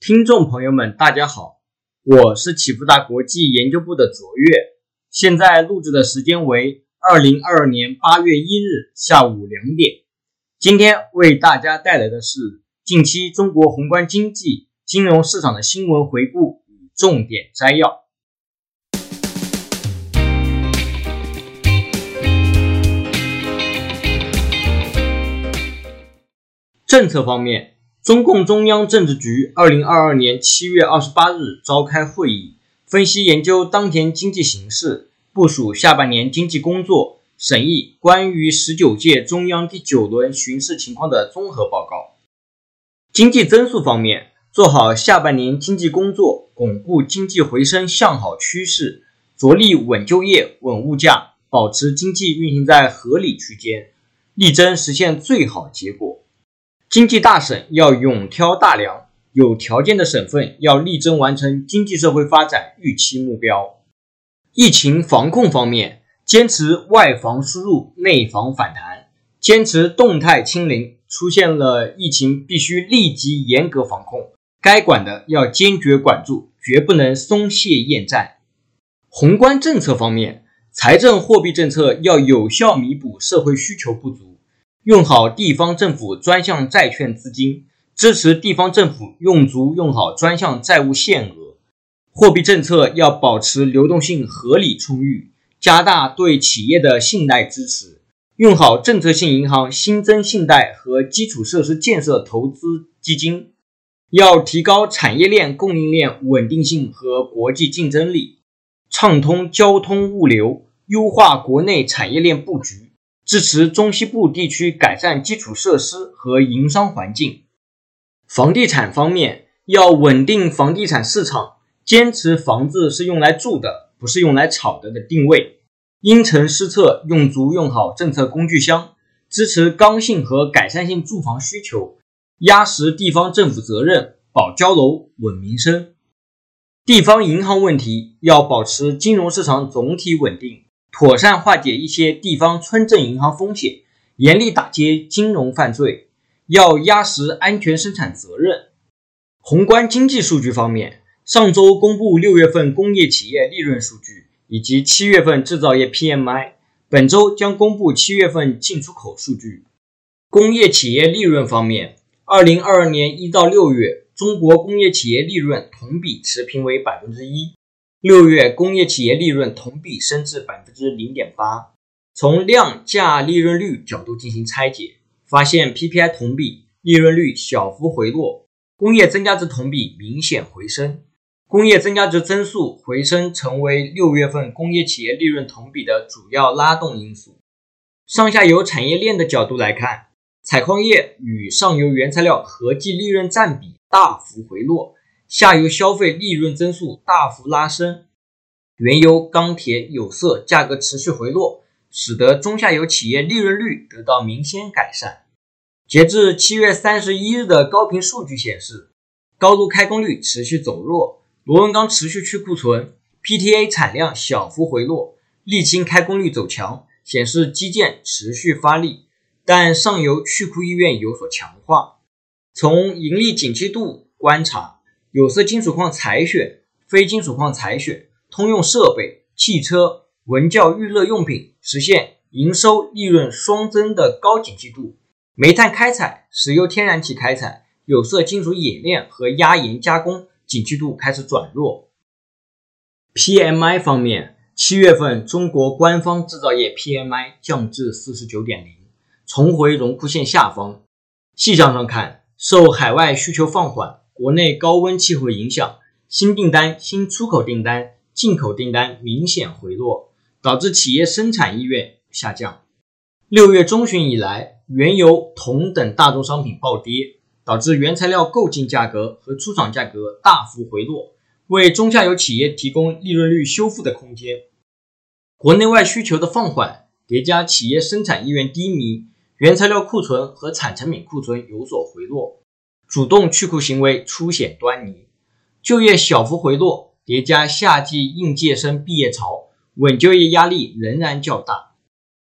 听众朋友们，大家好，我是启福达国际研究部的卓越，现在录制的时间为二零二二年八月一日下午两点。今天为大家带来的是近期中国宏观经济、金融市场的新闻回顾与重点摘要。政策方面。中共中央政治局二零二二年七月二十八日召开会议，分析研究当前经济形势，部署下半年经济工作，审议关于十九届中央第九轮巡视情况的综合报告。经济增速方面，做好下半年经济工作，巩固经济回升向好趋势，着力稳就业、稳物价，保持经济运行在合理区间，力争实现最好结果。经济大省要勇挑大梁，有条件的省份要力争完成经济社会发展预期目标。疫情防控方面，坚持外防输入、内防反弹，坚持动态清零。出现了疫情，必须立即严格防控，该管的要坚决管住，绝不能松懈厌战。宏观政策方面，财政货币政策要有效弥补社会需求不足。用好地方政府专项债券资金，支持地方政府用足用好专项债务限额。货币政策要保持流动性合理充裕，加大对企业的信贷支持，用好政策性银行新增信贷和基础设施建设投资基金。要提高产业链供应链稳定性和国际竞争力，畅通交通物流，优化国内产业链布局。支持中西部地区改善基础设施和营商环境。房地产方面，要稳定房地产市场，坚持房子是用来住的，不是用来炒的的定位。因城施策，用足用好政策工具箱，支持刚性和改善性住房需求，压实地方政府责任，保交楼、稳民生。地方银行问题，要保持金融市场总体稳定。妥善化解一些地方村镇银行风险，严厉打击金融犯罪，要压实安全生产责任。宏观经济数据方面，上周公布六月份工业企业利润数据以及七月份制造业 PMI，本周将公布七月份进出口数据。工业企业利润方面，二零二二年一到六月，中国工业企业利润同比持平为百分之一。六月工业企业利润同比升至百分之零点八。从量价利润率角度进行拆解，发现 PPI 同比利润率小幅回落，工业增加值同比明显回升。工业增加值增速回升成为六月份工业企业利润同比的主要拉动因素。上下游产业链的角度来看，采矿业与上游原材料合计利润占比大幅回落。下游消费利润增速大幅拉升，原油、钢铁、有色价格持续回落，使得中下游企业利润率得到明显改善。截至七月三十一日的高频数据显示，高炉开工率持续走弱，螺纹钢持续去库存，PTA 产量小幅回落，沥青开工率走强，显示基建持续发力，但上游去库意愿有所强化。从盈利景气度观察。有色金属矿采选、非金属矿采选、通用设备、汽车、文教娱乐用品实现营收利润双增的高景气度。煤炭开采、石油天然气开采、有色金属冶炼和压延加工景气度开始转弱。PMI 方面，七月份中国官方制造业 PMI 降至四十九点零，重回荣枯线下方。细项上看，受海外需求放缓。国内高温气候影响，新订单、新出口订单、进口订单明显回落，导致企业生产意愿下降。六月中旬以来，原油、铜等大宗商品暴跌，导致原材料购进价格和出厂价格大幅回落，为中下游企业提供利润率修复的空间。国内外需求的放缓叠加企业生产意愿低迷，原材料库存和产成品库存有所回落。主动去库行为初显端倪，就业小幅回落，叠加夏季应届生毕业潮，稳就业压力仍然较大。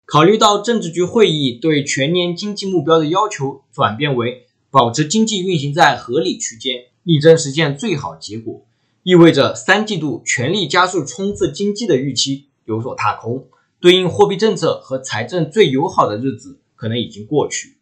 考虑到政治局会议对全年经济目标的要求转变为保持经济运行在合理区间，力争实现最好结果，意味着三季度全力加速冲刺经济的预期有所踏空，对应货币政策和财政最友好的日子可能已经过去。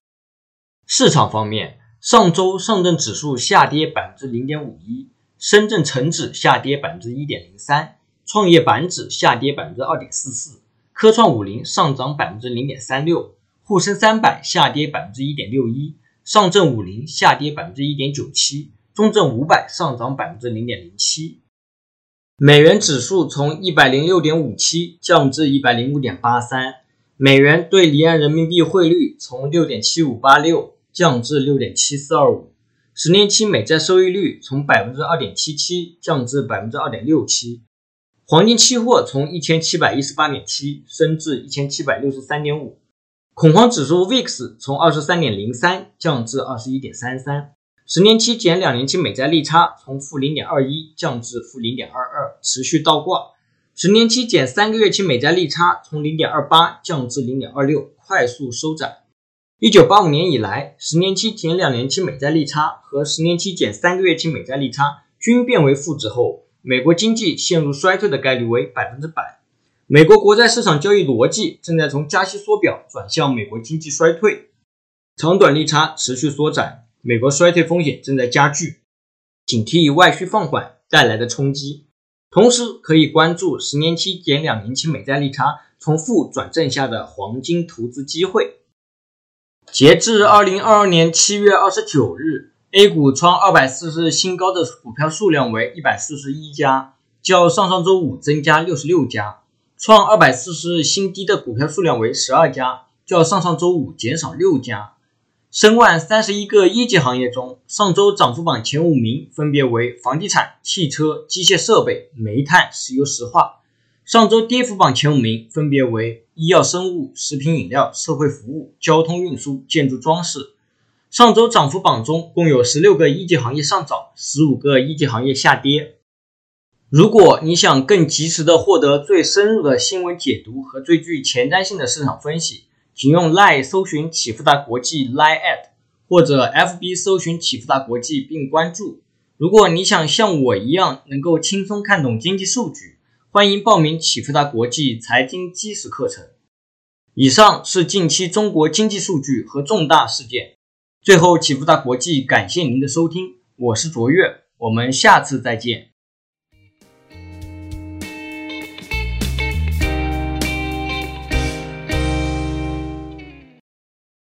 市场方面，上周上证指数下跌百分之零点五一，深圳成指下跌百分之一点零三，创业板指下跌百分之二点四四，科创五零上涨百分之零点三六，沪深三百下跌百分之一点六一，上证五零下跌百分之一点九七。中证五百上涨百分之零点零七，美元指数从一百零六点五七降至一百零五点八三，美元对离岸人民币汇率从六点七五八六降至六点七四二五，十年期美债收益率从百分之二点七七降至百分之二点六七，黄金期货从一千七百一十八点七升至一千七百六十三点五，恐慌指数 VIX 从二十三点零三降至二十一点三三。十年期减两年期美债利差从负零点二一降至负零点二二，持续倒挂。十年期减三个月期美债利差从零点二八降至零点二六，快速收窄。一九八五年以来，十年期减两年期美债利差和十年期减三个月期美债利差均变为负值后，美国经济陷入衰退的概率为百分之百。美国国债市场交易逻辑正在从加息缩表转向美国经济衰退，长短利差持续缩窄。美国衰退风险正在加剧，警惕外需放缓带来的冲击。同时，可以关注十年期减两年期美债利差从负转正下的黄金投资机会。截至二零二二年七月二十九日，A 股创二百四十日新高的股票数量为一百四十一家，较上上周五增加六十六家；创二百四十日新低的股票数量为十二家，较上上周五减少六家。申万三十一个一级行业中，上周涨幅榜前五名分别为房地产、汽车、机械设备、煤炭、石油石化；上周跌幅榜前五名分别为医药生物、食品饮料、社会服务、交通运输、建筑装饰。上周涨幅榜中共有十六个一级行业上涨，十五个一级行业下跌。如果你想更及时的获得最深入的新闻解读和最具前瞻性的市场分析，请用 Line 搜寻启富达国际 Line at，或者 FB 搜寻启富达国际并关注。如果你想像我一样能够轻松看懂经济数据，欢迎报名启富达国际财经基石课程。以上是近期中国经济数据和重大事件。最后，启富达国际感谢您的收听，我是卓越，我们下次再见。